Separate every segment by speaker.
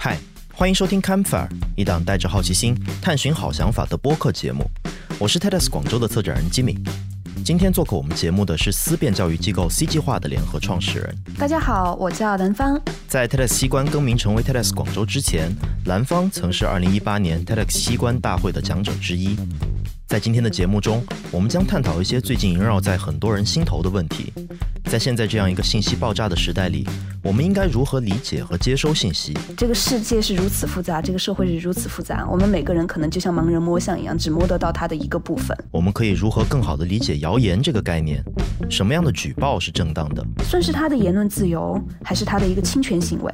Speaker 1: 嗨，欢迎收听 Campfire，一档带着好奇心探寻好想法的播客节目。我是 TEDx 广州的策展人 Jimmy。今天做客我们节目的是思辨教育机构 C 计划的联合创始人。
Speaker 2: 大家好，我叫兰芳。
Speaker 1: 在 TEDx 西关更名成为 TEDx 广州之前，兰芳曾是2018年 TEDx 西关大会的讲者之一。在今天的节目中，我们将探讨一些最近萦绕在很多人心头的问题。在现在这样一个信息爆炸的时代里，我们应该如何理解和接收信息？
Speaker 2: 这个世界是如此复杂，这个社会是如此复杂，我们每个人可能就像盲人摸象一样，只摸得到它的一个部分。
Speaker 1: 我们可以如何更好地理解谣言这个概念？什么样的举报是正当的？
Speaker 2: 算是他的言论自由，还是他的一个侵权行为？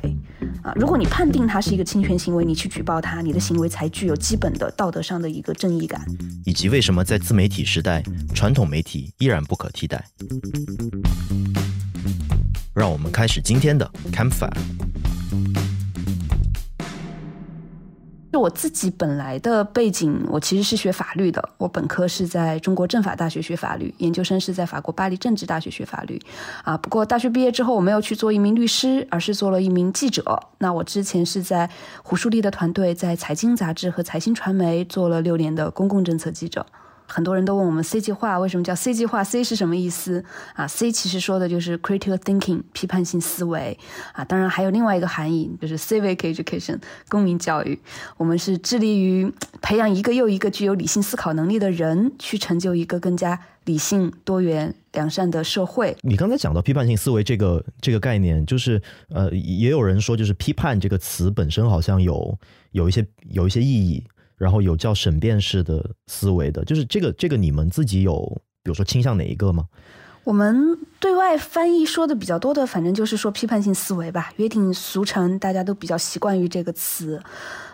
Speaker 2: 啊，如果你判定它是一个侵权行为，你去举报它，你的行为才具有基本的道德上的一个正义感。
Speaker 1: 以及为什么在自媒体时代，传统媒体依然不可替代？让我们开始今天的 Campfire。
Speaker 2: 我自己本来的背景，我其实是学法律的。我本科是在中国政法大学学法律，研究生是在法国巴黎政治大学学法律。啊，不过大学毕业之后，我没有去做一名律师，而是做了一名记者。那我之前是在胡舒立的团队，在财经杂志和财新传媒做了六年的公共政策记者。很多人都问我们 C 计划为什么叫 C 计划？C 是什么意思啊？C 其实说的就是 critical thinking 批判性思维啊。当然还有另外一个含义，就是 civic education 公民教育。我们是致力于培养一个又一个具有理性思考能力的人，去成就一个更加理性、多元、良善的社会。
Speaker 1: 你刚才讲到批判性思维这个这个概念，就是呃，也有人说，就是批判这个词本身好像有有一些有一些意义。然后有叫审辩式的思维的，就是这个这个你们自己有，比如说倾向哪一个吗？
Speaker 2: 我们对外翻译说的比较多的，反正就是说批判性思维吧，约定俗成，大家都比较习惯于这个词。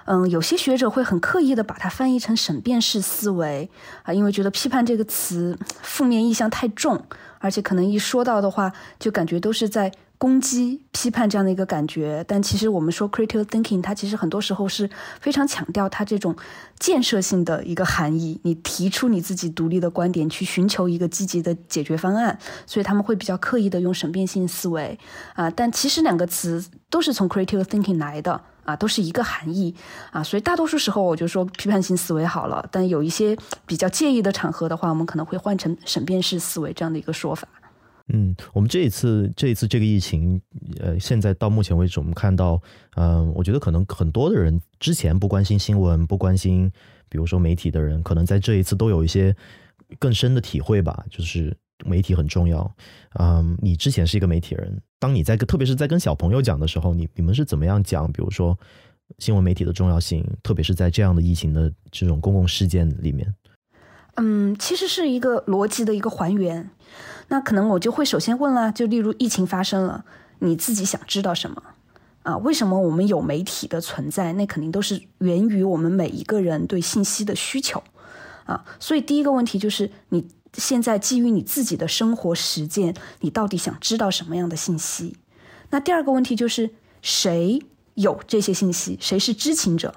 Speaker 2: 嗯，有些学者会很刻意的把它翻译成审辩式思维啊，因为觉得批判这个词负面意象太重，而且可能一说到的话，就感觉都是在。攻击、批判这样的一个感觉，但其实我们说 critical thinking，它其实很多时候是非常强调它这种建设性的一个含义。你提出你自己独立的观点，去寻求一个积极的解决方案，所以他们会比较刻意的用审辩性思维啊。但其实两个词都是从 critical thinking 来的啊，都是一个含义啊。所以大多数时候我就说批判性思维好了，但有一些比较介意的场合的话，我们可能会换成审辩式思维这样的一个说法。
Speaker 1: 嗯，我们这一次这一次这个疫情，呃，现在到目前为止，我们看到，嗯，我觉得可能很多的人之前不关心新闻、不关心，比如说媒体的人，可能在这一次都有一些更深的体会吧，就是媒体很重要。嗯，你之前是一个媒体人，当你在特别是在跟小朋友讲的时候，你你们是怎么样讲？比如说新闻媒体的重要性，特别是在这样的疫情的这种公共事件里面。
Speaker 2: 嗯，其实是一个逻辑的一个还原。那可能我就会首先问了，就例如疫情发生了，你自己想知道什么？啊，为什么我们有媒体的存在？那肯定都是源于我们每一个人对信息的需求。啊，所以第一个问题就是你现在基于你自己的生活实践，你到底想知道什么样的信息？那第二个问题就是谁有这些信息？谁是知情者？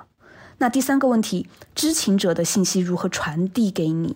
Speaker 2: 那第三个问题，知情者的信息如何传递给你？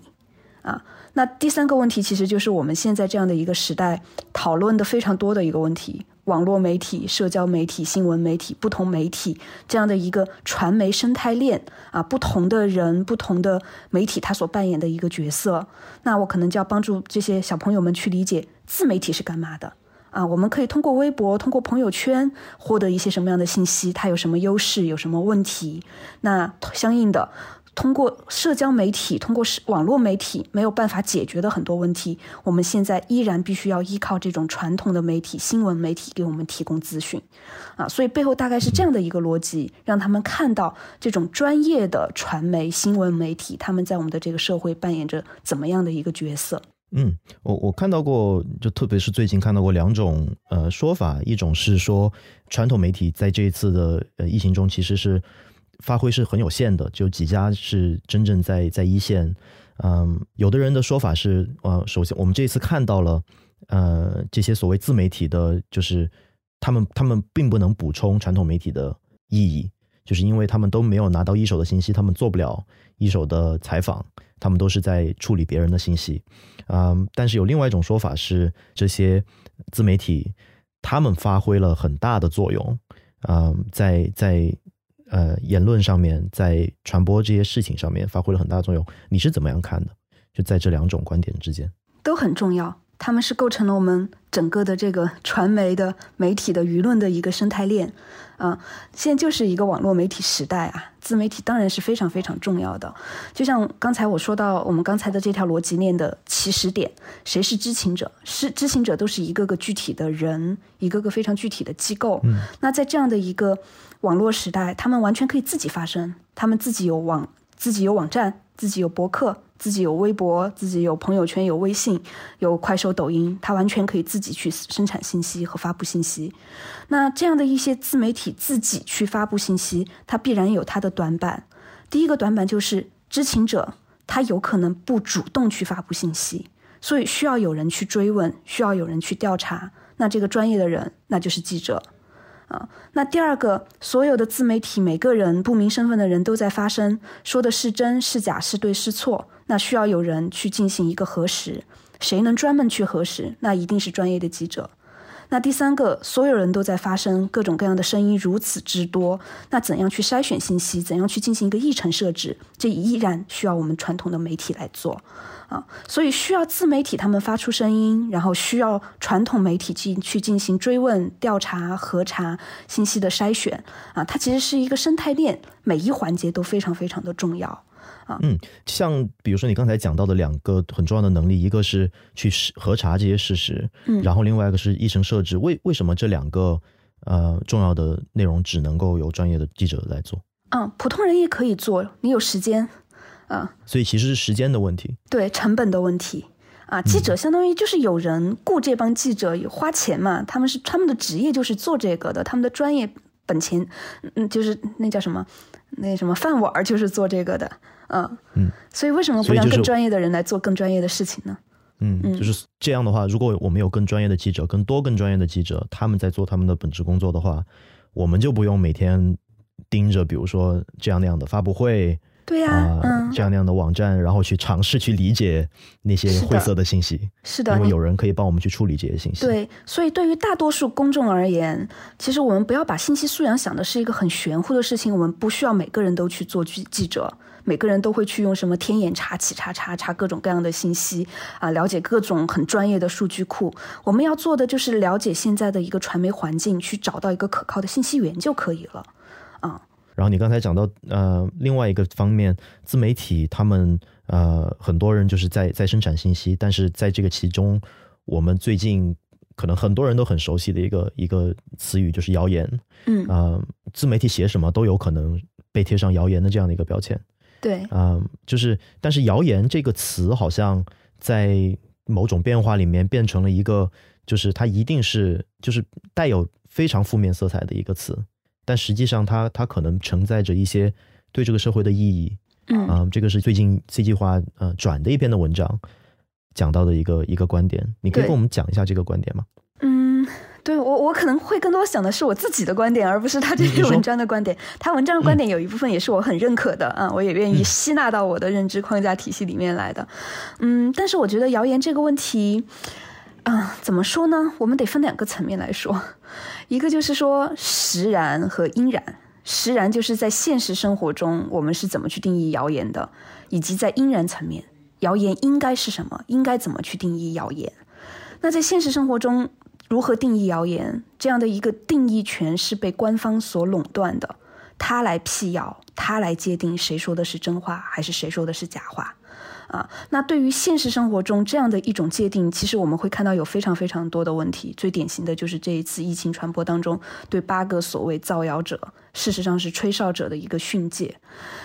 Speaker 2: 啊？那第三个问题，其实就是我们现在这样的一个时代讨论的非常多的一个问题：网络媒体、社交媒体、新闻媒体、不同媒体这样的一个传媒生态链啊，不同的人、不同的媒体，他所扮演的一个角色。那我可能就要帮助这些小朋友们去理解自媒体是干嘛的啊？我们可以通过微博、通过朋友圈获得一些什么样的信息？它有什么优势？有什么问题？那相应的。通过社交媒体，通过网络媒体没有办法解决的很多问题，我们现在依然必须要依靠这种传统的媒体、新闻媒体给我们提供资讯，啊，所以背后大概是这样的一个逻辑，让他们看到这种专业的传媒、新闻媒体他们在我们的这个社会扮演着怎么样的一个角色。
Speaker 1: 嗯，我我看到过，就特别是最近看到过两种呃说法，一种是说传统媒体在这一次的呃疫情中其实是。发挥是很有限的，就几家是真正在在一线。嗯，有的人的说法是，呃，首先我们这一次看到了，呃，这些所谓自媒体的，就是他们他们并不能补充传统媒体的意义，就是因为他们都没有拿到一手的信息，他们做不了一手的采访，他们都是在处理别人的信息。嗯，但是有另外一种说法是，这些自媒体他们发挥了很大的作用。嗯，在在呃言论上面，在传播这些事情上面发挥了很大作用。你是怎么样看的？就在这两种观点之间，
Speaker 2: 都很重要。他们是构成了我们整个的这个传媒的媒体的舆论的一个生态链，啊，现在就是一个网络媒体时代啊，自媒体当然是非常非常重要的。就像刚才我说到，我们刚才的这条逻辑链的起始点，谁是知情者？是知情者都是一个个具体的人，一个个非常具体的机构。
Speaker 1: 嗯，
Speaker 2: 那在这样的一个网络时代，他们完全可以自己发声，他们自己有网，自己有网站，自己有博客。自己有微博，自己有朋友圈，有微信，有快手、抖音，他完全可以自己去生产信息和发布信息。那这样的一些自媒体自己去发布信息，它必然有它的短板。第一个短板就是知情者他有可能不主动去发布信息，所以需要有人去追问，需要有人去调查。那这个专业的人，那就是记者。啊，那第二个，所有的自媒体，每个人不明身份的人都在发声，说的是真是假，是对是错，那需要有人去进行一个核实，谁能专门去核实？那一定是专业的记者。那第三个，所有人都在发声，各种各样的声音如此之多，那怎样去筛选信息？怎样去进行一个议程设置？这依然需要我们传统的媒体来做。啊，所以需要自媒体他们发出声音，然后需要传统媒体进去进行追问、调查、核查信息的筛选。啊，它其实是一个生态链，每一环节都非常非常的重要。啊，
Speaker 1: 嗯，像比如说你刚才讲到的两个很重要的能力，一个是去核查这些事实，
Speaker 2: 嗯，
Speaker 1: 然后另外一个是议程设置。为为什么这两个呃重要的内容只能够由专业的记者来做？
Speaker 2: 嗯，普通人也可以做，你有时间。啊，
Speaker 1: 所以其实是时间的问题，
Speaker 2: 对成本的问题啊。记者相当于就是有人雇这帮记者，花钱嘛，他们是他们的职业就是做这个的，他们的专业本钱，嗯，就是那叫什么，那什么饭碗就是做这个的，
Speaker 1: 嗯嗯。
Speaker 2: 所以为什么不让更专业的人来做更专业的事情呢？
Speaker 1: 嗯，就是这样的话，如果我们有更专业的记者，更多更专业的记者，他们在做他们的本职工作的话，我们就不用每天盯着，比如说这样那样的发布会。
Speaker 2: 对呀，
Speaker 1: 嗯，这样那样的网站，然后去尝试去理解那些晦涩的信息，
Speaker 2: 是的，
Speaker 1: 因为有人可以帮我们去处理这些信息。
Speaker 2: 对，所以对于大多数公众而言，其实我们不要把信息素养想的是一个很玄乎的事情。我们不需要每个人都去做记记者，每个人都会去用什么天眼查、企查查查各种各样的信息啊，了解各种很专业的数据库。我们要做的就是了解现在的一个传媒环境，去找到一个可靠的信息源就可以了，啊。
Speaker 1: 然后你刚才讲到，呃，另外一个方面，自媒体他们呃很多人就是在在生产信息，但是在这个其中，我们最近可能很多人都很熟悉的一个 一个词语就是谣言，
Speaker 2: 嗯。
Speaker 1: 啊，自媒体写什么都有可能被贴上谣言的这样的一个标签，
Speaker 2: 对，
Speaker 1: 嗯，就是但是谣言这个词好像在某种变化里面变成了一个，就是它一定是就是带有非常负面色彩的一个词。但实际上，它它可能承载着一些对这个社会的意义。
Speaker 2: 嗯，
Speaker 1: 这个是最近 C 计划呃转的一篇的文章讲到的一个一个观点。你可以跟我们讲一下这个观点吗？
Speaker 2: 嗯，对我我可能会更多想的是我自己的观点，而不是他这篇文章的观点。他文章的观点有一部分也是我很认可的啊，我也愿意吸纳到我的认知框架体系里面来的。嗯，但是我觉得谣言这个问题。啊，怎么说呢？我们得分两个层面来说，一个就是说实然和因然。实然就是在现实生活中我们是怎么去定义谣言的，以及在因然层面，谣言应该是什么，应该怎么去定义谣言。那在现实生活中，如何定义谣言？这样的一个定义权是被官方所垄断的，他来辟谣，他来界定谁说的是真话，还是谁说的是假话。啊，那对于现实生活中这样的一种界定，其实我们会看到有非常非常多的问题。最典型的就是这一次疫情传播当中，对八个所谓造谣者，事实上是吹哨者的一个训诫。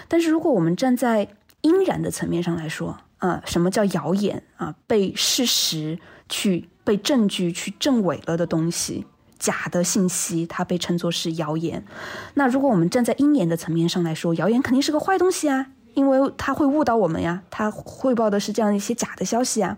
Speaker 2: 但是如果我们站在应然的层面上来说，啊，什么叫谣言啊？被事实去被证据去证伪了的东西，假的信息，它被称作是谣言。那如果我们站在鹰眼的层面上来说，谣言肯定是个坏东西啊。因为他会误导我们呀，他汇报的是这样一些假的消息啊。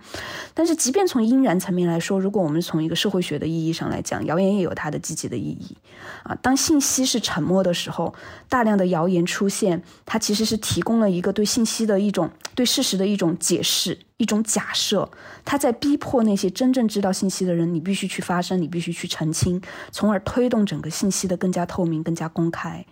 Speaker 2: 但是，即便从因然层面来说，如果我们从一个社会学的意义上来讲，谣言也有它的积极的意义啊。当信息是沉默的时候，大量的谣言出现，它其实是提供了一个对信息的一种、对事实的一种解释、一种假设。它在逼迫那些真正知道信息的人，你必须去发声，你必须去澄清，从而推动整个信息的更加透明、更加公开。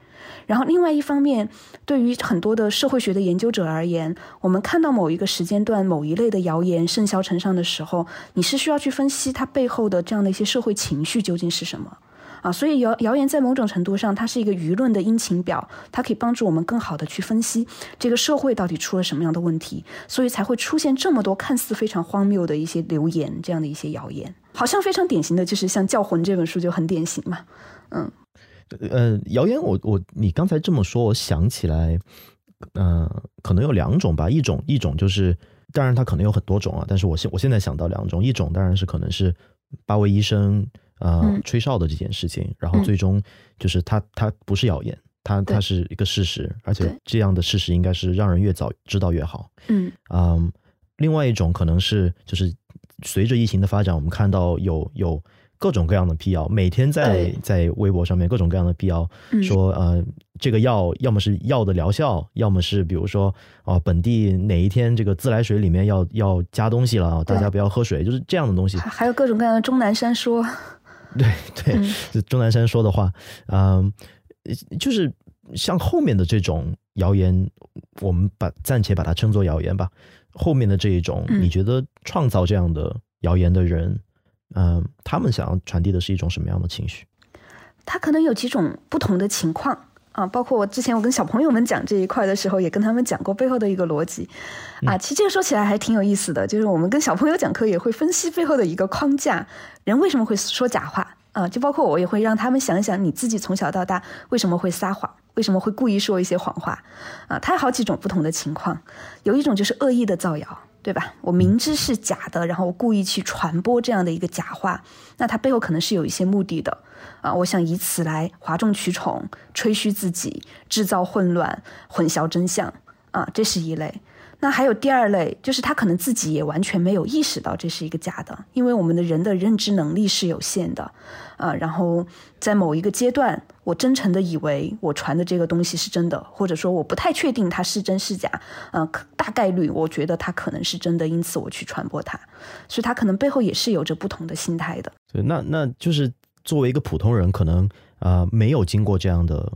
Speaker 2: 然后另外一方面，对于很多的社会学的研究者而言，我们看到某一个时间段某一类的谣言甚嚣尘上的时候，你是需要去分析它背后的这样的一些社会情绪究竟是什么。啊，所以谣谣言在某种程度上，它是一个舆论的阴晴表，它可以帮助我们更好的去分析这个社会到底出了什么样的问题，所以才会出现这么多看似非常荒谬的一些流言，这样的一些谣言，好像非常典型的就是像《教魂》这本书就很典型嘛，嗯，
Speaker 1: 呃，谣言，我我你刚才这么说，我想起来，嗯，可能有两种吧，一种一种就是，当然它可能有很多种啊，但是我现我现在想到两种，一种当然是可能是八位医生。呃，吹哨的这件事情，然后最终就是他他不是谣言，他他是一个事实，而且这样的事实应该是让人越早知道越好。
Speaker 2: 嗯
Speaker 1: 嗯，另外一种可能是就是随着疫情的发展，我们看到有有各种各样的辟谣，每天在在微博上面各种各样的辟谣，说呃这个药要么是药的疗效，要么是比如说啊本地哪一天这个自来水里面要要加东西了，大家不要喝水，就是这样的东西。
Speaker 2: 还有各种各样的钟南山说。
Speaker 1: 对 对，就钟 南山说的话，嗯，就是像后面的这种谣言，我们把暂且把它称作谣言吧。后面的这一种，你觉得创造这样的谣言的人，嗯，他们想要传递的是一种什么样的情绪？
Speaker 2: 他可能有几种不同的情况啊，包括我之前我跟小朋友们讲这一块的时候，也跟他们讲过背后的一个逻辑啊。其实这个说起来还挺有意思的，就是我们跟小朋友讲课也会分析背后的一个框架。人为什么会说假话啊？就包括我也会让他们想一想，你自己从小到大为什么会撒谎，为什么会故意说一些谎话啊？它有好几种不同的情况，有一种就是恶意的造谣，对吧？我明知是假的，然后我故意去传播这样的一个假话，那它背后可能是有一些目的的啊。我想以此来哗众取宠、吹嘘自己、制造混乱、混淆真相啊，这是一类。那还有第二类，就是他可能自己也完全没有意识到这是一个假的，因为我们的人的认知能力是有限的，啊，然后在某一个阶段，我真诚的以为我传的这个东西是真的，或者说我不太确定它是真是假，嗯，大概率我觉得它可能是真的，因此我去传播它，所以它可能背后也是有着不同的心态的。
Speaker 1: 对，那那就是作为一个普通人，可能啊没有经过这样的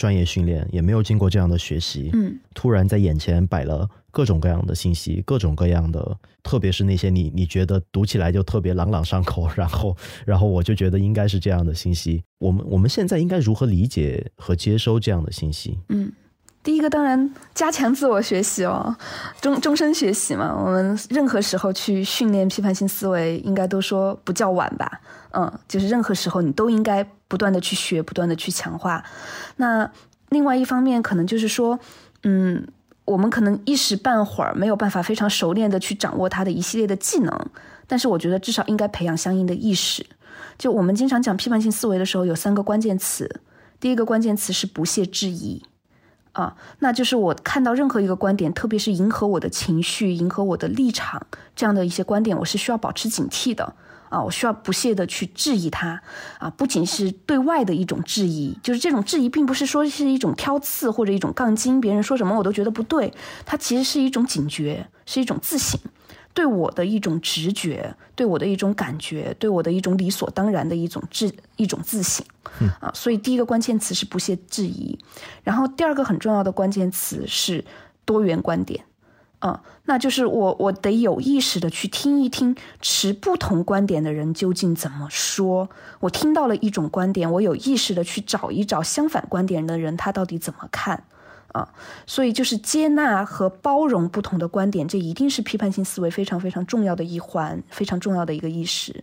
Speaker 1: 专业训练，也没有经过这样的学习，
Speaker 2: 嗯，
Speaker 1: 突然在眼前摆了。各种各样的信息，各种各样的，特别是那些你你觉得读起来就特别朗朗上口，然后然后我就觉得应该是这样的信息。我们我们现在应该如何理解和接收这样的信息？
Speaker 2: 嗯，第一个当然加强自我学习哦，终终身学习嘛。我们任何时候去训练批判性思维，应该都说不叫晚吧？嗯，就是任何时候你都应该不断的去学，不断的去强化。那另外一方面，可能就是说，嗯。我们可能一时半会儿没有办法非常熟练的去掌握它的一系列的技能，但是我觉得至少应该培养相应的意识。就我们经常讲批判性思维的时候，有三个关键词。第一个关键词是不屑质疑，啊，那就是我看到任何一个观点，特别是迎合我的情绪、迎合我的立场这样的一些观点，我是需要保持警惕的。啊，我需要不懈的去质疑他，啊，不仅是对外的一种质疑，就是这种质疑，并不是说是一种挑刺或者一种杠精，别人说什么我都觉得不对，它其实是一种警觉，是一种自省，对我的一种直觉，对我的一种感觉，对我的一种理所当然的一种自一种自省，啊，所以第一个关键词是不懈质疑，然后第二个很重要的关键词是多元观点。嗯，那就是我，我得有意识的去听一听持不同观点的人究竟怎么说。我听到了一种观点，我有意识的去找一找相反观点的人，他到底怎么看？啊，所以就是接纳和包容不同的观点，这一定是批判性思维非常非常重要的一环，非常重要的一个意识。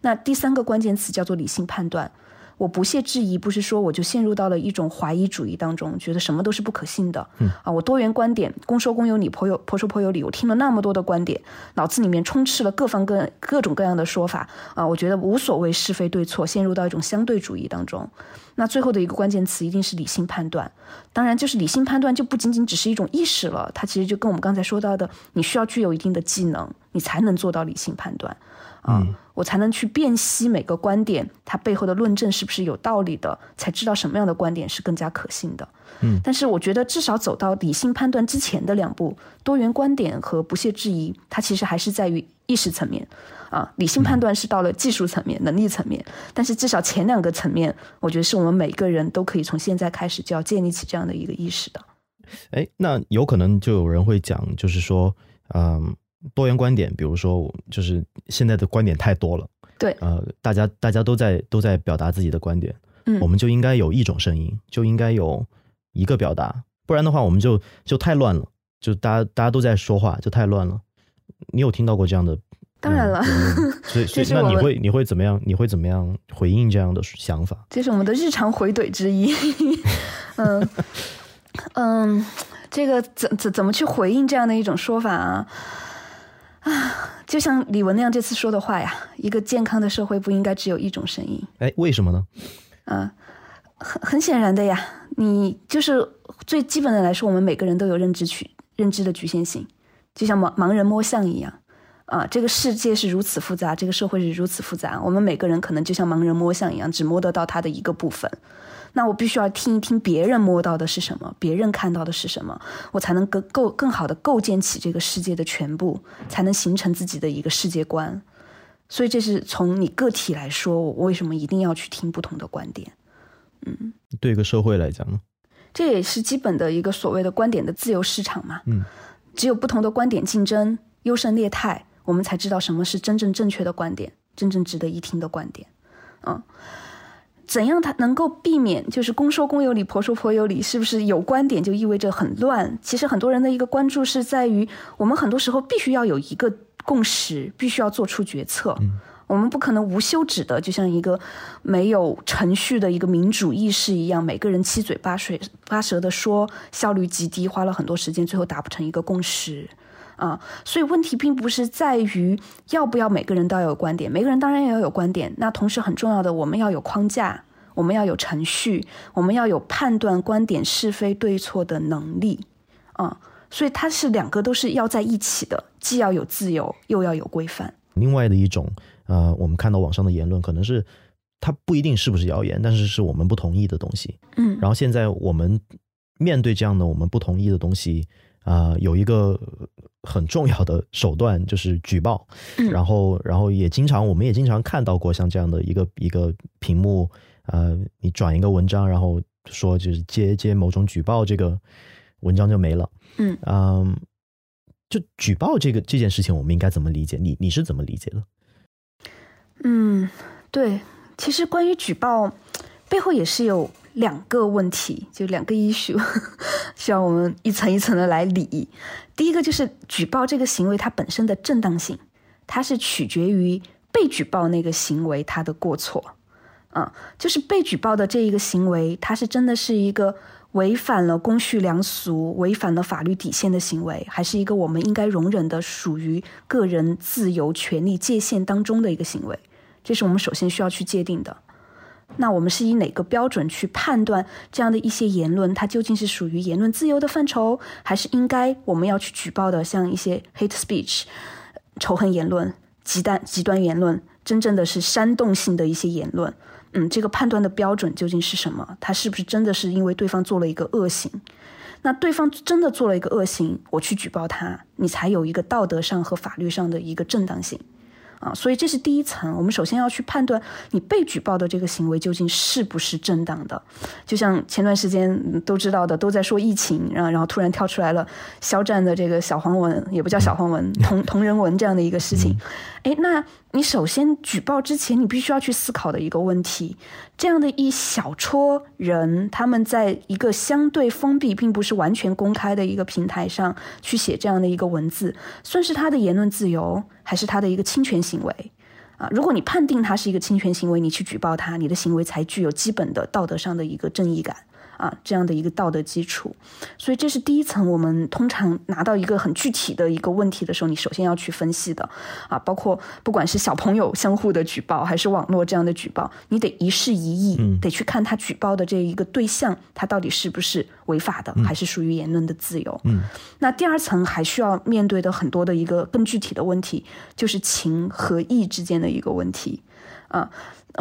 Speaker 2: 那第三个关键词叫做理性判断。我不屑质疑，不是说我就陷入到了一种怀疑主义当中，觉得什么都是不可信的。嗯啊，我多元观点，公说公有理，婆有婆说婆有理。我听了那么多的观点，脑子里面充斥了各方各各种各样的说法。啊，我觉得无所谓是非对错，陷入到一种相对主义当中。那最后的一个关键词一定是理性判断。当然，就是理性判断就不仅仅只是一种意识了，它其实就跟我们刚才说到的，你需要具有一定的技能，你才能做到理性判断。啊，我才能去辨析每个观点，它背后的论证是不是有道理的，才知道什么样的观点是更加可信的。
Speaker 1: 嗯，
Speaker 2: 但是我觉得至少走到理性判断之前的两步，多元观点和不懈质疑，它其实还是在于意识层面，啊，理性判断是到了技术层面、能力层面。但是至少前两个层面，我觉得是我们每个人都可以从现在开始就要建立起这样的一个意识的。
Speaker 1: 哎，那有可能就有人会讲，就是说，嗯，多元观点，比如说，就是现在的观点太多了，
Speaker 2: 对，
Speaker 1: 呃，大家大家都在都在表达自己的观点，
Speaker 2: 嗯
Speaker 1: 我们就应该有一种声音，就应该有一个表达，不然的话，我们就就太乱了，就大家大家都在说话，就太乱了。你有听到过这样的？
Speaker 2: 当然了
Speaker 1: 所以 所以那你会你会怎么样？你会怎么样回应这样的想法？
Speaker 2: 这是我们的日常回怼之一。嗯嗯，这个怎怎怎么去回应这样的一种说法啊？啊，就像李文亮这次说的话呀，一个健康的社会不应该只有一种声音。
Speaker 1: 哎，为什么呢？
Speaker 2: 啊，很很显然的呀，你就是最基本的来说，我们每个人都有认知区认知的局限性，就像盲盲人摸象一样。啊，这个世界是如此复杂，这个社会是如此复杂，我们每个人可能就像盲人摸象一样，只摸得到它的一个部分。那我必须要听一听别人摸到的是什么，别人看到的是什么，我才能更构更好的构建起这个世界的全部，才能形成自己的一个世界观。所以这是从你个体来说，我为什么一定要去听不同的观点？
Speaker 1: 嗯对一个社会来讲呢？
Speaker 2: 这也是基本的一个所谓的观点的自由市场嘛。
Speaker 1: 嗯，
Speaker 2: 只有不同的观点竞争，优胜劣汰，我们才知道什么是真正正确的观点，真正值得一听的观点。嗯，怎样它能够避免就是公说公有理，婆说婆有理？是不是有观点就意味着很乱？其实很多人的一个关注是在于，我们很多时候必须要有一个共识，必须要做出决策。我们不可能无休止的，就像一个没有程序的一个民主意识一样，每个人七嘴八舌八舌的说，效率极低，花了很多时间，最后达不成一个共识。啊，所以问题并不是在于要不要每个人都要有观点，每个人当然也要有观点。那同时很重要的，我们要有框架，我们要有程序，我们要有判断观点是非对错的能力。啊，所以它是两个都是要在一起的，既要有自由，又要有规范。
Speaker 1: 另外的一种，呃，我们看到网上的言论，可能是它不一定是不是谣言，但是是我们不同意的东西。
Speaker 2: 嗯
Speaker 1: 然后现在我们面对这样的我们不同意的东西，啊、有一个很重要的手段就是举报。
Speaker 2: 嗯
Speaker 1: 然后，然后也经常，我们也经常看到过像这样的一个一个屏幕，呃，你转一个文章，然后说就是接接某种举报，这个文章就没了。
Speaker 2: 嗯
Speaker 1: 嗯，就举报这个这件事情，我们应该怎么理解？你你是怎么理解的？
Speaker 2: 嗯，对，其实关于举报背后也是有两个问题，就两个 issue，需要我们一层一层的来理。第一个就是举报这个行为它本身的正当性，它是取决于被举报那个行为它的过错。嗯，就是被举报的这一个行为，它是真的是一个违反了公序良俗、违反了法律底线的行为，还是一个我们应该容忍的属于个人自由权利界限当中的一个行为？这是我们首先需要去界定的。那我们是以哪个标准去判断这样的一些言论，它究竟是属于言论自由的范畴，还是应该我们要去举报的，像一些 hate speech、仇恨言论、极端极端言论，真正的是煽动性的一些言论？嗯，这个判断的标准究竟是什么？他是不是真的是因为对方做了一个恶行？那对方真的做了一个恶行，我去举报他，你才有一个道德上和法律上的一个正当性。啊，所以这是第一层，我们首先要去判断你被举报的这个行为究竟是不是正当的。就像前段时间嗯都知道的，都在说疫情，然后然后突然跳出来了肖战的这个小黄文，也不叫小黄文，同同人文这样的一个事情。哎，那你首先举报之前，你必须要去思考的一个问题：这样的一小撮人，他们在一个相对封闭，并不是完全公开的一个平台上去写这样的一个文字，算是他的言论自由，还是他的一个侵权行为？啊，如果你判定他是一个侵权行为，你去举报他，你的行为才具有基本的道德上的一个正义感。啊，这样的一个道德基础，所以这是第一层。我们通常拿到一个很具体的一个问题的时候，你首先要去分析的啊，包括不管是小朋友相互的举报，还是网络这样的举报，你得一事一议，
Speaker 1: 嗯
Speaker 2: 得去看他举报的这一个对象，他到底是不是违法的，还是属于言论的自由。
Speaker 1: 嗯，
Speaker 2: 那第二层还需要面对的很多的一个更具体的问题，就是情和义之间的一个问题啊，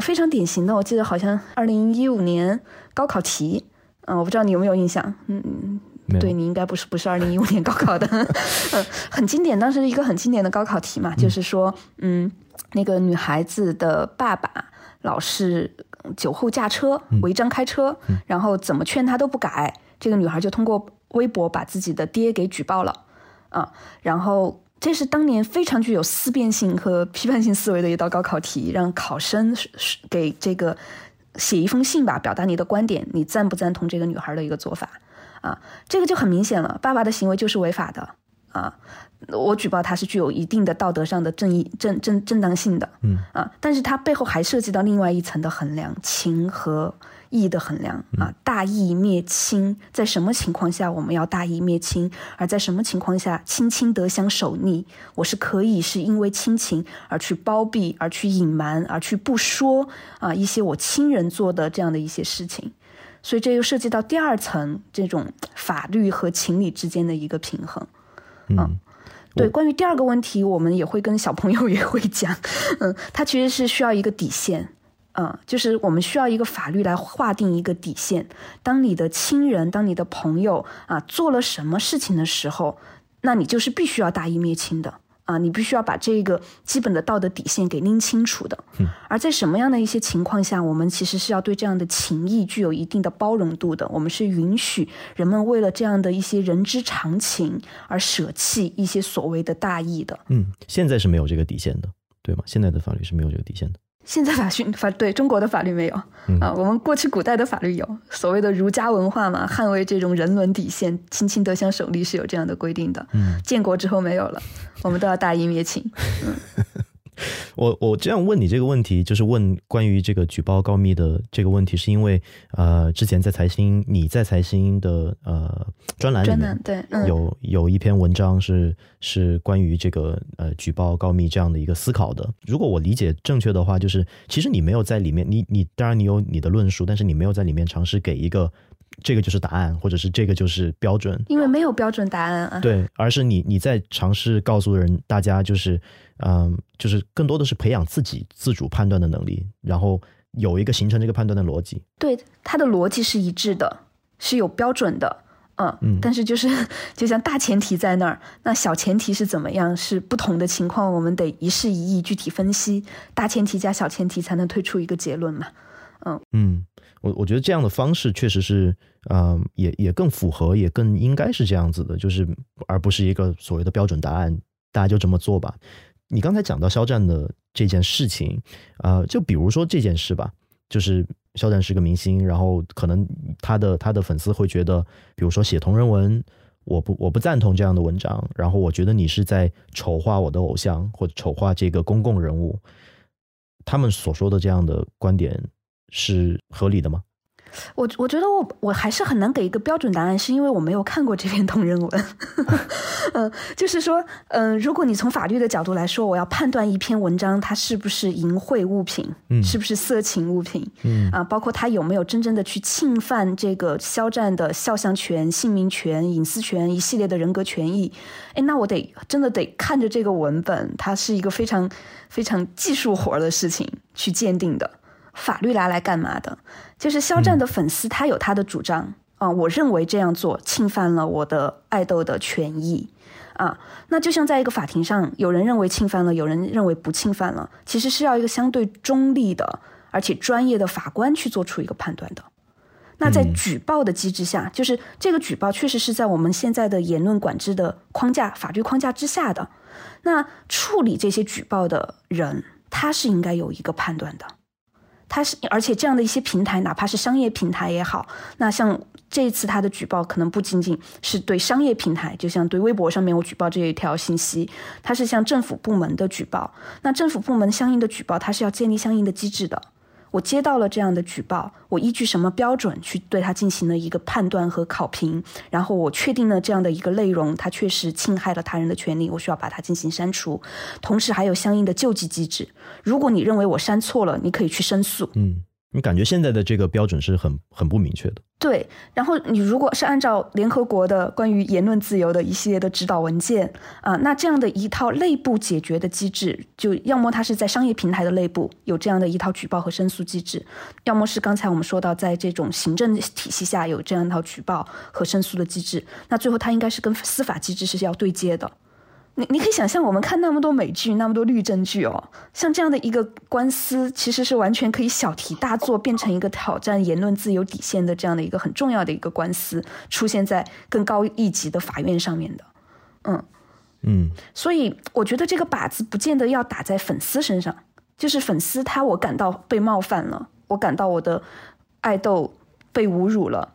Speaker 2: 非常典型的，我记得好像二零一五年高考题。嗯，我不知道你有没有印象，嗯，对你应该不是不是二零一五年高考的，嗯，很经典，当时一个很经典的高考题嘛，就是说，嗯，那个女孩子的爸爸老是酒后驾车、违章开车，然后怎么劝他都不改，这个女孩就通过微博把自己的爹给举报了，啊，然后。这是当年非常具有思辨性和批判性思维的一道高考题，让考生给这个写一封信吧，表达你的观点，你赞不赞同这个女孩的一个做法啊？这个就很明显了，爸爸的行为就是违法的啊！我举报他是具有一定的道德上的正义正正正当性的，
Speaker 1: 嗯
Speaker 2: 啊，但是它背后还涉及到另外一层的衡量，情和义的衡量啊，大义灭亲，在什么情况下我们要大义灭亲，而在什么情况下亲亲得相守逆，我是可以是因为亲情而去包庇，而去隐瞒，而去不说啊一些我亲人做的这样的一些事情，所以这又涉及到第二层这种法律和情理之间的一个平衡。
Speaker 1: 嗯。
Speaker 2: 对，关于第二个问题，我们也会跟小朋友也会讲，嗯，他其实是需要一个底线，嗯，就是我们需要一个法律来划定一个底线。当你的亲人、当你的朋友啊做了什么事情的时候，那你就是必须要大义灭亲的啊，你必须要把这个基本的道德底线给拎清楚的。而在什么样的一些情况下，我们其实是要对这样的情谊具有一定的包容度的。我们是允许人们为了这样的一些人之常情而舍弃一些所谓的大义的。
Speaker 1: 嗯，现在是没有这个底线的，对吗？现在的法律是没有这个底线的。
Speaker 2: 现在法训法对中国的法律没有
Speaker 1: 嗯
Speaker 2: 啊，我们过去古代的法律有所谓的儒家文化嘛，捍卫这种人伦底线，亲亲得相守利是有这样的规定的。
Speaker 1: 嗯，
Speaker 2: 建国之后没有了，我们都要大义灭亲。
Speaker 1: 我我这样问你这个问题，就是问关于这个举报告密的这个问题，是因为呃，之前在财新你在财新的呃专栏里面
Speaker 2: 专栏对，嗯，
Speaker 1: 有有一篇文章是是关于这个呃举报告密这样的一个思考的。如果我理解正确的话，就是其实你没有在里面，你你当然你有你的论述，但是你没有在里面尝试给一个这个就是答案，或者是这个就是标准，
Speaker 2: 因为没有标准答案啊。
Speaker 1: 对，而是你你在尝试告诉人大家，就是嗯，就是更多的是培养自己自主判断的能力，然后有一个形成这个判断的逻辑。
Speaker 2: 对，它的逻辑是一致的，是有标准的。嗯，
Speaker 1: 嗯
Speaker 2: 但是就是就像大前提在那儿，那小前提是怎么样？是不同的情况，我们得一事一议具体分析，大前提加小前提才能推出一个结论嘛。
Speaker 1: 嗯，我我觉得这样的方式确实是，嗯、也也更符合，也更应该是这样子的，就是而不是一个所谓的标准答案，大家就这么做吧。你刚才讲到肖战的这件事情，呃，就比如说这件事吧，就是肖战是个明星，然后可能他的他的粉丝会觉得，比如说写同人文，我不我不赞同这样的文章，然后我觉得你是在丑化我的偶像或者丑化这个公共人物，他们所说的这样的观点是合理的吗？
Speaker 2: 我我觉得我我还是很难给一个标准答案，是因为我没有看过这篇 同人文。嗯，就是说，嗯、如果你从法律的角度来说，我要判断一篇文章它是不是淫秽物品，
Speaker 1: 嗯
Speaker 2: 是不是色情物品，
Speaker 1: 嗯
Speaker 2: 啊，包括它有没有真正的去侵犯这个肖战的肖像权、姓名权、隐私权一系列的人格权益，哎，那我得真的得看着这个文本，它是一个非常非常技术活儿的事情去鉴定的。法律拿来干嘛的？就是肖战的粉丝他有他的主张啊、我认为这样做侵犯了我的爱豆的权益啊。那就像在一个法庭上，有人认为侵犯了，有人认为不侵犯了，其实是要一个相对中立的而且专业的法官去做出一个判断的。那在
Speaker 1: 嗯
Speaker 2: 举报的机制下，就是这个举报确实是在我们现在的言论管制的框架、法律框架之下的。那处理这些举报的人，他是应该有一个判断的。它是，而且这样的一些平台，哪怕是商业平台也好，那像这一次他的举报，可能不仅仅是对商业平台，就像对微博上面我举报这一条信息，它是向政府部门的举报。那政府部门相应的举报，它是要建立相应的机制的。我接到了这样的举报，我依据什么标准去对他进行了一个判断和考评，然后我确定了这样的一个内容，它确实侵害了他人的权利，我需要把它进行删除，同时还有相应的救济机制。如果你认为我删错了，你可以去申诉。
Speaker 1: 嗯，你感觉现在的这个标准是很很不明确的。
Speaker 2: 对，然后你如果是按照联合国的关于言论自由的一系列的指导文件啊，那这样的一套内部解决的机制，就要么它是在商业平台的内部有这样的一套举报和申诉机制，要么是刚才我们说到在这种行政体系下有这样一套举报和申诉的机制，那最后它应该是跟司法机制是要对接的。你你可以想象，我们看那么多美剧，那么多律政剧哦，像这样的一个官司，其实是完全可以小题大做，变成一个挑战言论自由底线的这样的一个很重要的一个官司，出现在更高一级的法院上面的，嗯
Speaker 1: 嗯，
Speaker 2: 所以我觉得这个靶子不见得要打在粉丝身上，就是粉丝他我感到被冒犯了，我感到我的爱豆被侮辱了。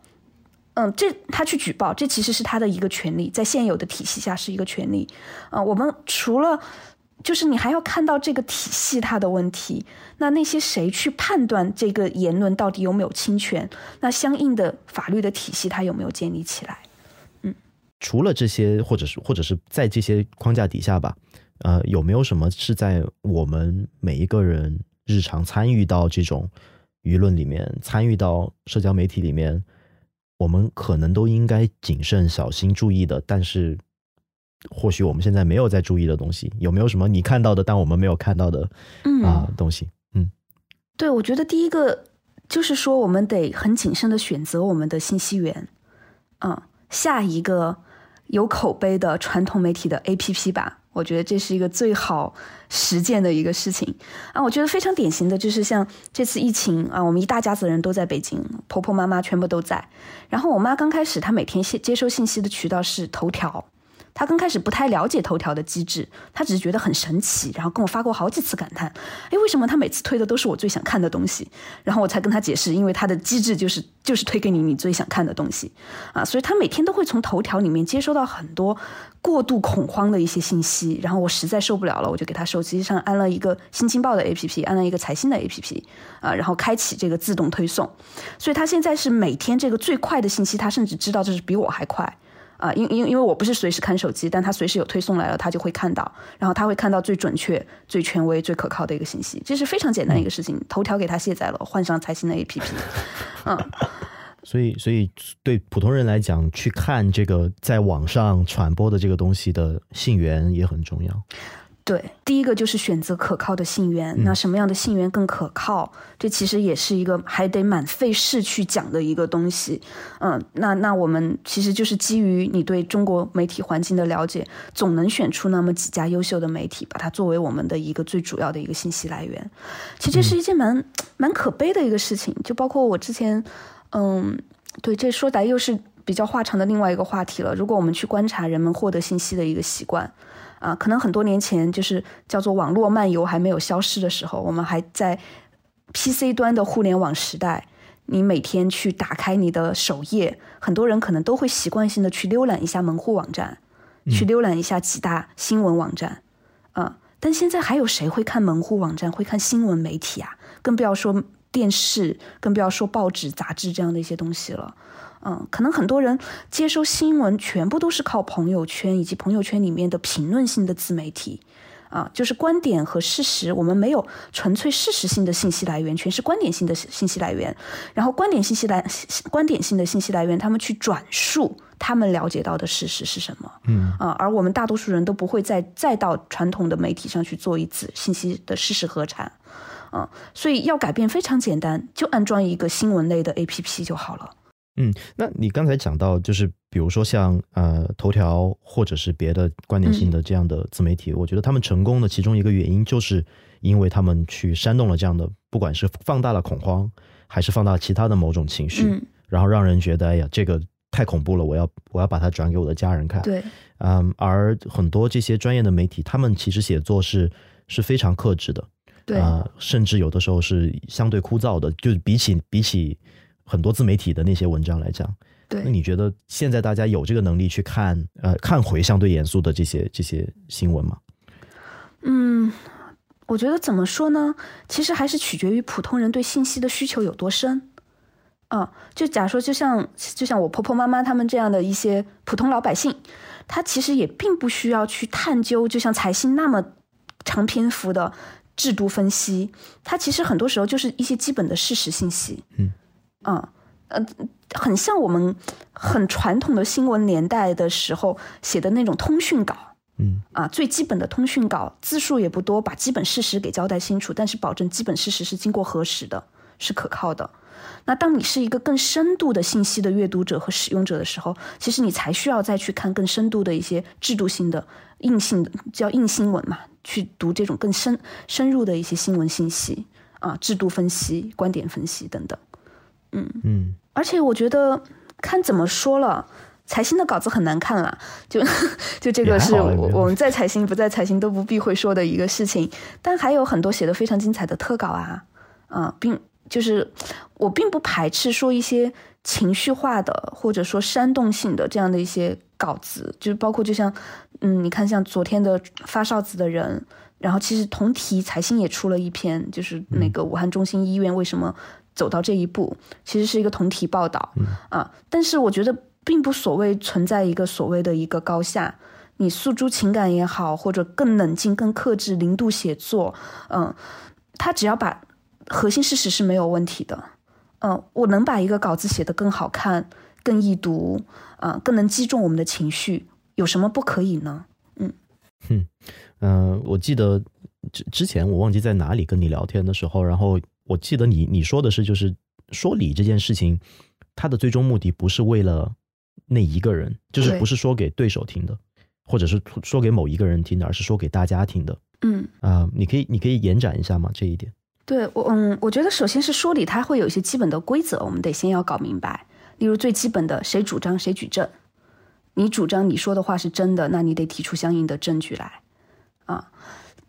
Speaker 2: 嗯，这他去举报，这其实是他的一个权利，在现有的体系下是一个权利。啊，我们除了就是你还要看到这个体系它的问题，那那些谁去判断这个言论到底有没有侵权？那相应的法律的体系它有没有建立起来？嗯，
Speaker 1: 除了这些，或者是或者是在这些框架底下吧，呃，有没有什么是在我们每一个人日常参与到这种舆论里面，参与到社交媒体里面？我们可能都应该谨慎小心注意的，但是或许我们现在没有在注意的东西，有没有什么你看到的，但我们没有看到的啊东西？嗯，
Speaker 2: 对，我觉得第一个就是说，我们得很谨慎的选择我们的信息源，嗯，下一个有口碑的传统媒体的 APP 吧。我觉得这是一个最好实践的一个事情啊！我觉得非常典型的就是像这次疫情啊，我们一大家子人都在北京，婆婆妈妈全部都在。然后我妈刚开始，她每天接接收信息的渠道是头条。他刚开始不太了解头条的机制，他只是觉得很神奇，然后跟我发过好几次感叹：“哎，为什么他每次推的都是我最想看的东西？”然后我才跟他解释，因为他的机制就是就是推给你你最想看的东西啊，所以他每天都会从头条里面接收到很多过度恐慌的一些信息，然后我实在受不了了，我就给他手机上安了一个新京报的 APP，安了一个财新的 APP 啊，然后开启这个自动推送，所以他现在是每天这个最快的信息，他甚至知道这是比我还快。啊，因因因为我不是随时看手机，但他随时有推送来了，他就会看到，然后他会看到最准确、最权威、最可靠的一个信息，这是非常简单一个事情。头条给他卸载了，换上财新的 APP，嗯，
Speaker 1: 所以所以对普通人来讲，去看这个在网上传播的这个东西的信源也很重要。
Speaker 2: 对，第一个就是选择可靠的信源。那什么样的信源更可靠？这其实也是一个还得蛮费事去讲的一个东西。嗯，那那我们其实就是基于你对中国媒体环境的了解，总能选出那么几家优秀的媒体，把它作为我们的一个最主要的一个信息来源。其实这是一件蛮蛮可悲的一个事情。就包括我之前，嗯，对，这说来又是比较话长的另外一个话题了。如果我们去观察人们获得信息的一个习惯。啊，可能很多年前就是叫做网络漫游还没有消失的时候，我们还在 PC 端的互联网时代。你每天去打开你的首页，很多人可能都会习惯性的去浏览一下门户网站，去浏览一下几大新闻网站。啊，但现在还有谁会看门户网站，会看新闻媒体啊？更不要说电视，更不要说报纸、杂志这样的一些东西了。嗯，可能很多人接收新闻全部都是靠朋友圈以及朋友圈里面的评论性的自媒体，啊，就是观点和事实，我们没有纯粹事实性的信息来源，全是观点性的信息来源。然后观点信息来，观点性的信息来源，他们去转述他们了解到的事实是什么？
Speaker 1: 嗯
Speaker 2: 啊，而我们大多数人都不会再再到传统的媒体上去做一次信息的事实核查，啊，所以要改变非常简单，就安装一个新闻类的 APP 就好了。
Speaker 1: 嗯，那你刚才讲到，就是比如说像呃头条或者是别的观点性的这样的自媒体，我觉得他们成功的其中一个原因，就是因为他们去煽动了这样的，不管是放大了恐慌，还是放大其他的某种情绪，然后让人觉得哎呀这个太恐怖了，我要我要把它转给我的家人看。
Speaker 2: 对，
Speaker 1: 嗯，而很多这些专业的媒体，他们其实写作是是非常克制的，
Speaker 2: 对
Speaker 1: 啊，甚至有的时候是相对枯燥的，就是比起比起。很多自媒体的那些文章来讲，
Speaker 2: 对，
Speaker 1: 那你觉得现在大家有这个能力去看呃看回相对严肃的这些这些新闻吗？
Speaker 2: 嗯，我觉得怎么说呢？其实还是取决于普通人对信息的需求有多深。啊，就假说，就像就像我婆婆妈妈他们这样的一些普通老百姓，他其实也并不需要去探究，就像财新那么长篇幅的制度分析，他其实很多时候就是一些基本的事实信息。
Speaker 1: 嗯。
Speaker 2: 嗯，呃，很像我们很传统的新闻年代的时候写的那种通讯稿。
Speaker 1: 嗯
Speaker 2: 啊，最基本的通讯稿字数也不多，把基本事实给交代清楚，但是保证基本事实是经过核实的，是可靠的。那当你是一个更深度的信息的阅读者和使用者的时候，其实你才需要再去看更深度的一些制度性的硬性的叫硬新闻嘛，去读这种更深深入的一些新闻信息啊，制度分析、观点分析等等。嗯
Speaker 1: 嗯，
Speaker 2: 而且我觉得看怎么说了。财新的稿子很难看了，就就这个是我我们在财新不在财新都不避讳说的一个事情。但还有很多写的非常精彩的特稿啊，啊，并就是我并不排斥说一些情绪化的或者说煽动性的这样的一些稿子，就是包括就像嗯，你看像昨天的发哨子的人，然后其实同题财新也出了一篇，就是那个武汉中心医院为什么走到这一步，其实是一个同题报道啊。但是我觉得。并不所谓存在一个所谓的一个高下，你诉诸情感也好，或者更冷静、更克制、零度写作，嗯，他只要把核心事实是没有问题的，嗯，我能把一个稿子写得更好看、更易读，啊，更能击中我们的情绪，有什么不可以呢？
Speaker 1: 嗯，哼，嗯，我记得之之前我忘记在哪里跟你聊天的时候，然后我记得你你说的是，就是说理这件事情，它的最终目的不是为了。那一个人就是不是说给对手听的，或者是说给某一个人听的，而是说给大家听的。
Speaker 2: 嗯
Speaker 1: 啊，你可以你可以延展一下吗？这一点？
Speaker 2: 对我嗯，我觉得首先是说理，它会有一些基本的规则，我们得先要搞明白。例如最基本的，谁主张谁举证。你主张你说的话是真的，那你得提出相应的证据来啊。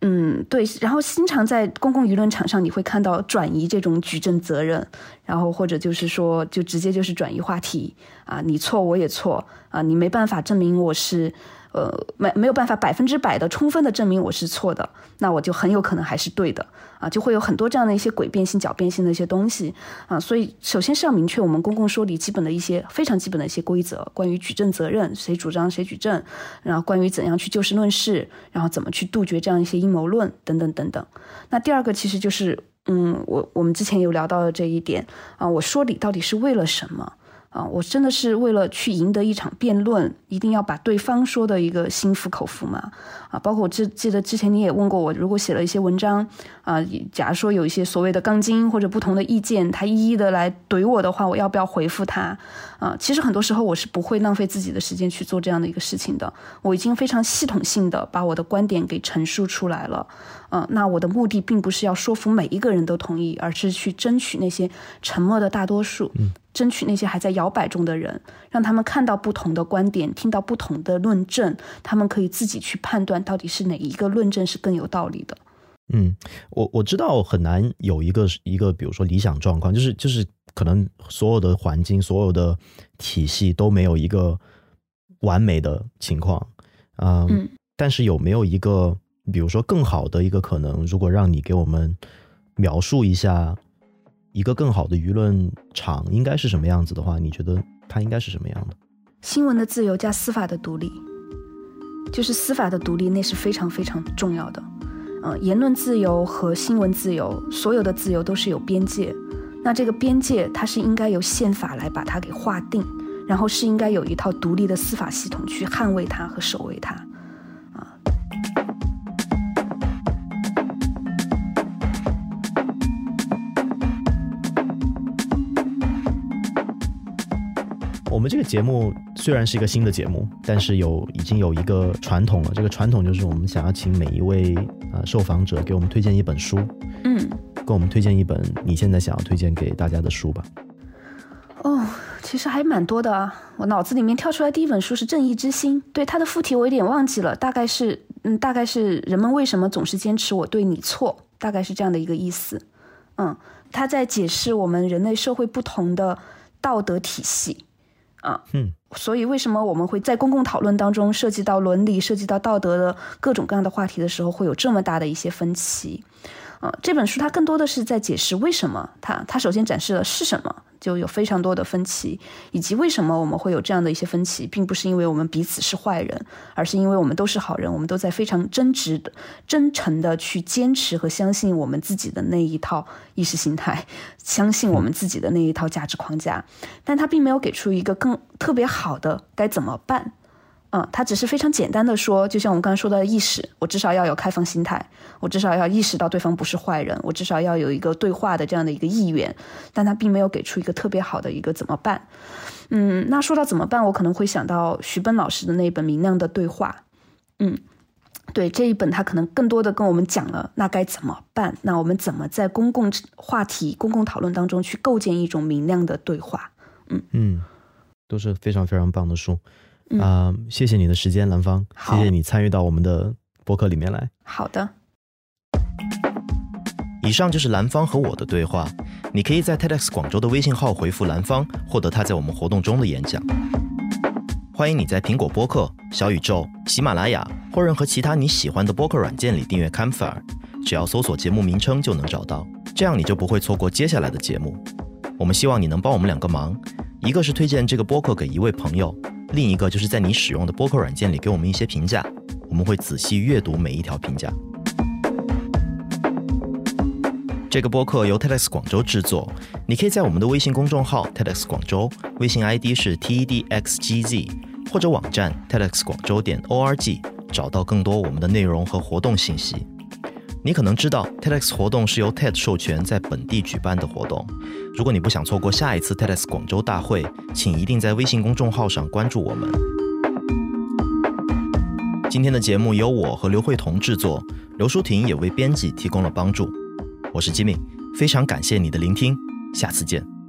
Speaker 2: 嗯，对，然后经常在公共舆论场上，你会看到转移这种举证责任，然后或者就是说，就直接就是转移话题啊，你错我也错啊，你没办法证明我是。呃，没没有办法百分之百的充分的证明我是错的，那我就很有可能还是对的啊，就会有很多这样的一些诡辩性、狡辩性的一些东西啊。所以，首先是要明确我们公共说理基本的一些非常基本的一些规则，关于举证责任，谁主张谁举证，然后关于怎样去就事论事，然后怎么去杜绝这样一些阴谋论等等等等。那第二个其实就是，嗯，我我们之前有聊到的这一点啊，我说理到底是为了什么？啊，我真的是为了去赢得一场辩论，一定要把对方说的一个心服口服嘛？啊，包括我记记得之前你也问过我，如果写了一些文章，啊，假如说有一些所谓的钢筋或者不同的意见，他一一的来怼我的话，我要不要回复他？啊，其实很多时候我是不会浪费自己的时间去做这样的一个事情的。我已经非常系统性的把我的观点给陈述出来了。嗯，那我的目的并不是要说服每一个人都同意，而是去争取那些沉默的大多数。
Speaker 1: 嗯。
Speaker 2: 争取那些还在摇摆中的人，让他们看到不同的观点，听到不同的论证，他们可以自己去判断到底是哪一个论证是更有道理的。
Speaker 1: 嗯，我我知道很难有一个一个，比如说理想状况，就是就是可能所有的环境、所有的体系都没有一个完美的情况嗯，但是有没有一个，比如说更好的一个可能？如果让你给我们描述一下。一个更好的舆论场应该是什么样子的话，你觉得它应该是什么样的？
Speaker 2: 新闻的自由加司法的独立，就是司法的独立，那是非常非常重要的。嗯，言论自由和新闻自由，所有的自由都是有边界。那这个边界，它是应该由宪法来把它给划定，然后是应该有一套独立的司法系统去捍卫它和守卫它。
Speaker 1: 我们这个节目虽然是一个新的节目，但是有已经有一个传统了。这个传统就是我们想要请每一位啊受访者给我们推荐一本书，
Speaker 2: 嗯，
Speaker 1: 给我们推荐一本你现在想要推荐给大家的书吧。
Speaker 2: 哦，其实还蛮多的啊。我脑子里面跳出来第一本书是《正义之心》，对它的副题我有点忘记了，大概是嗯，大概是人们为什么总是坚持我对你错，大概是这样的一个意思。嗯，他在解释我们人类社会不同的道德体系。啊，
Speaker 1: 嗯，
Speaker 2: 所以为什么我们会在公共讨论当中涉及到伦理、涉及到道德的各种各样的话题的时候，会有这么大的一些分歧？呃，这本书它更多的是在解释为什么它它首先展示了是什么，就有非常多的分歧，以及为什么我们会有这样的一些分歧，并不是因为我们彼此是坏人，而是因为我们都是好人，我们都在非常真挚的、真诚的去坚持和相信我们自己的那一套意识形态，相信我们自己的那一套价值框架，但他并没有给出一个更特别好的该怎么办。嗯，他只是非常简单的说，就像我们刚才说的意识，我至少要有开放心态，我至少要意识到对方不是坏人，我至少要有一个对话的这样的一个意愿，但他并没有给出一个特别好的一个怎么办。嗯，那说到怎么办，我可能会想到徐奔老师的那本《明亮的对话》。嗯，对这一本，他可能更多的跟我们讲了那该怎么办，那我们怎么在公共话题、公共讨论当中去构建一种明亮的对话。嗯
Speaker 1: 嗯，都是非常非常棒的书。啊，谢谢你的时间，兰芳，谢谢你参与到我们的播客里面来。
Speaker 2: 好的。
Speaker 1: 以上就是兰芳和我的对话。你可以在 TEDx 广州的微信号回复兰芳，获得他在我们活动中的演讲。欢迎你在苹果播客、小宇宙、喜马拉雅或任何其他你喜欢的播客软件里订阅 Campfire，只要搜索节目名称就能找到，这样你就不会错过接下来的节目。我们希望你能帮我们两个忙，一个是推荐这个播客给一位朋友。另一个就是在你使用的播客软件里给我们一些评价，我们会仔细阅读每一条评价。这个播客由 TEDx 广州制作，你可以在我们的微信公众号 TEDx 广州，微信 ID 是 TEDxGZ，或者网站 TEDx 广州点 org 找到更多我们的内容和活动信息。你可能知道，TEDx 活动是由 TED 授权在本地举办的活动。如果你不想错过下一次 TEDx 广州大会，请一定在微信公众号上关注我们。今天的节目由我和刘慧彤制作，刘淑婷也为编辑提供了帮助。我是 Jimmy，，非常感谢你的聆听，下次见。